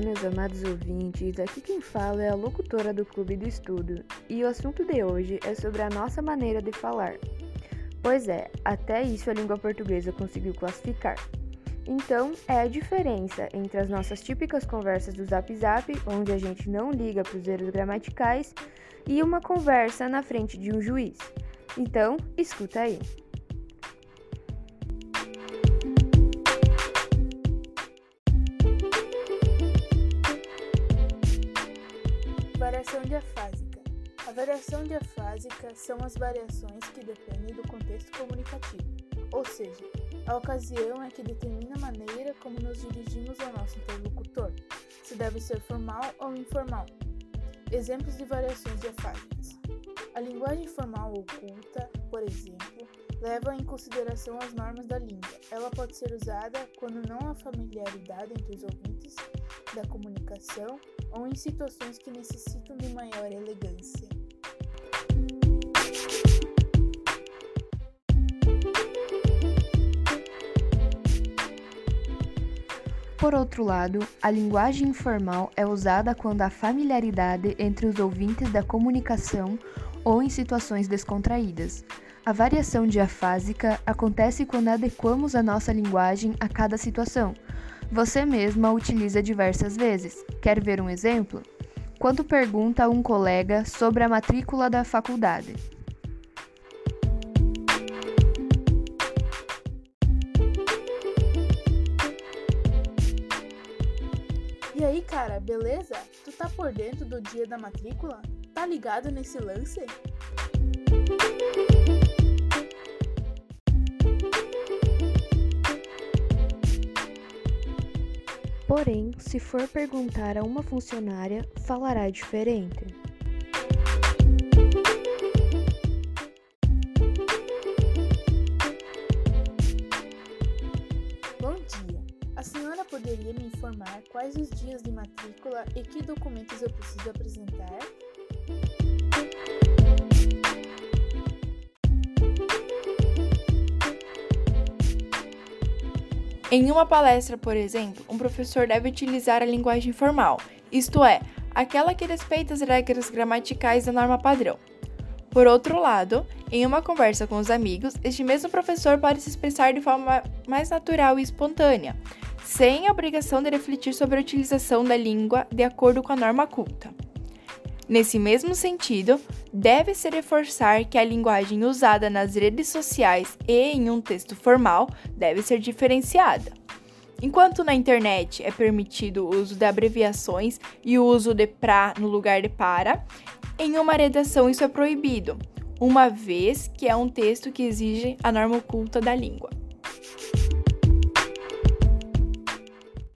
Olá, meus amados ouvintes. Aqui quem fala é a locutora do Clube do Estudo e o assunto de hoje é sobre a nossa maneira de falar. Pois é, até isso a língua portuguesa conseguiu classificar. Então, é a diferença entre as nossas típicas conversas do Zap Zap, onde a gente não liga para os erros gramaticais, e uma conversa na frente de um juiz. Então, escuta aí. Variação diafásica. A variação diafásica são as variações que dependem do contexto comunicativo, ou seja, a ocasião é que determina a maneira como nos dirigimos ao nosso interlocutor, se deve ser formal ou informal. Exemplos de variações diafágicas. A linguagem formal oculta, por exemplo, leva em consideração as normas da língua. Ela pode ser usada quando não há familiaridade entre os ouvintes da comunicação ou em situações que necessitam de maior elegância. Por outro lado, a linguagem informal é usada quando há familiaridade entre os ouvintes da comunicação ou em situações descontraídas. A variação diafásica acontece quando adequamos a nossa linguagem a cada situação. Você mesma utiliza diversas vezes. Quer ver um exemplo? Quando pergunta a um colega sobre a matrícula da faculdade. E aí, cara, beleza? Tu tá por dentro do dia da matrícula? Tá ligado nesse lance? Porém, se for perguntar a uma funcionária, falará diferente. Bom dia. A senhora poderia me informar quais os dias de matrícula e que documentos eu preciso apresentar? Em uma palestra, por exemplo, um professor deve utilizar a linguagem formal, isto é, aquela que respeita as regras gramaticais da norma padrão. Por outro lado, em uma conversa com os amigos, este mesmo professor pode se expressar de forma mais natural e espontânea, sem a obrigação de refletir sobre a utilização da língua de acordo com a norma culta. Nesse mesmo sentido, deve-se reforçar que a linguagem usada nas redes sociais e em um texto formal deve ser diferenciada. Enquanto na internet é permitido o uso de abreviações e o uso de pra no lugar de para, em uma redação isso é proibido, uma vez que é um texto que exige a norma oculta da língua.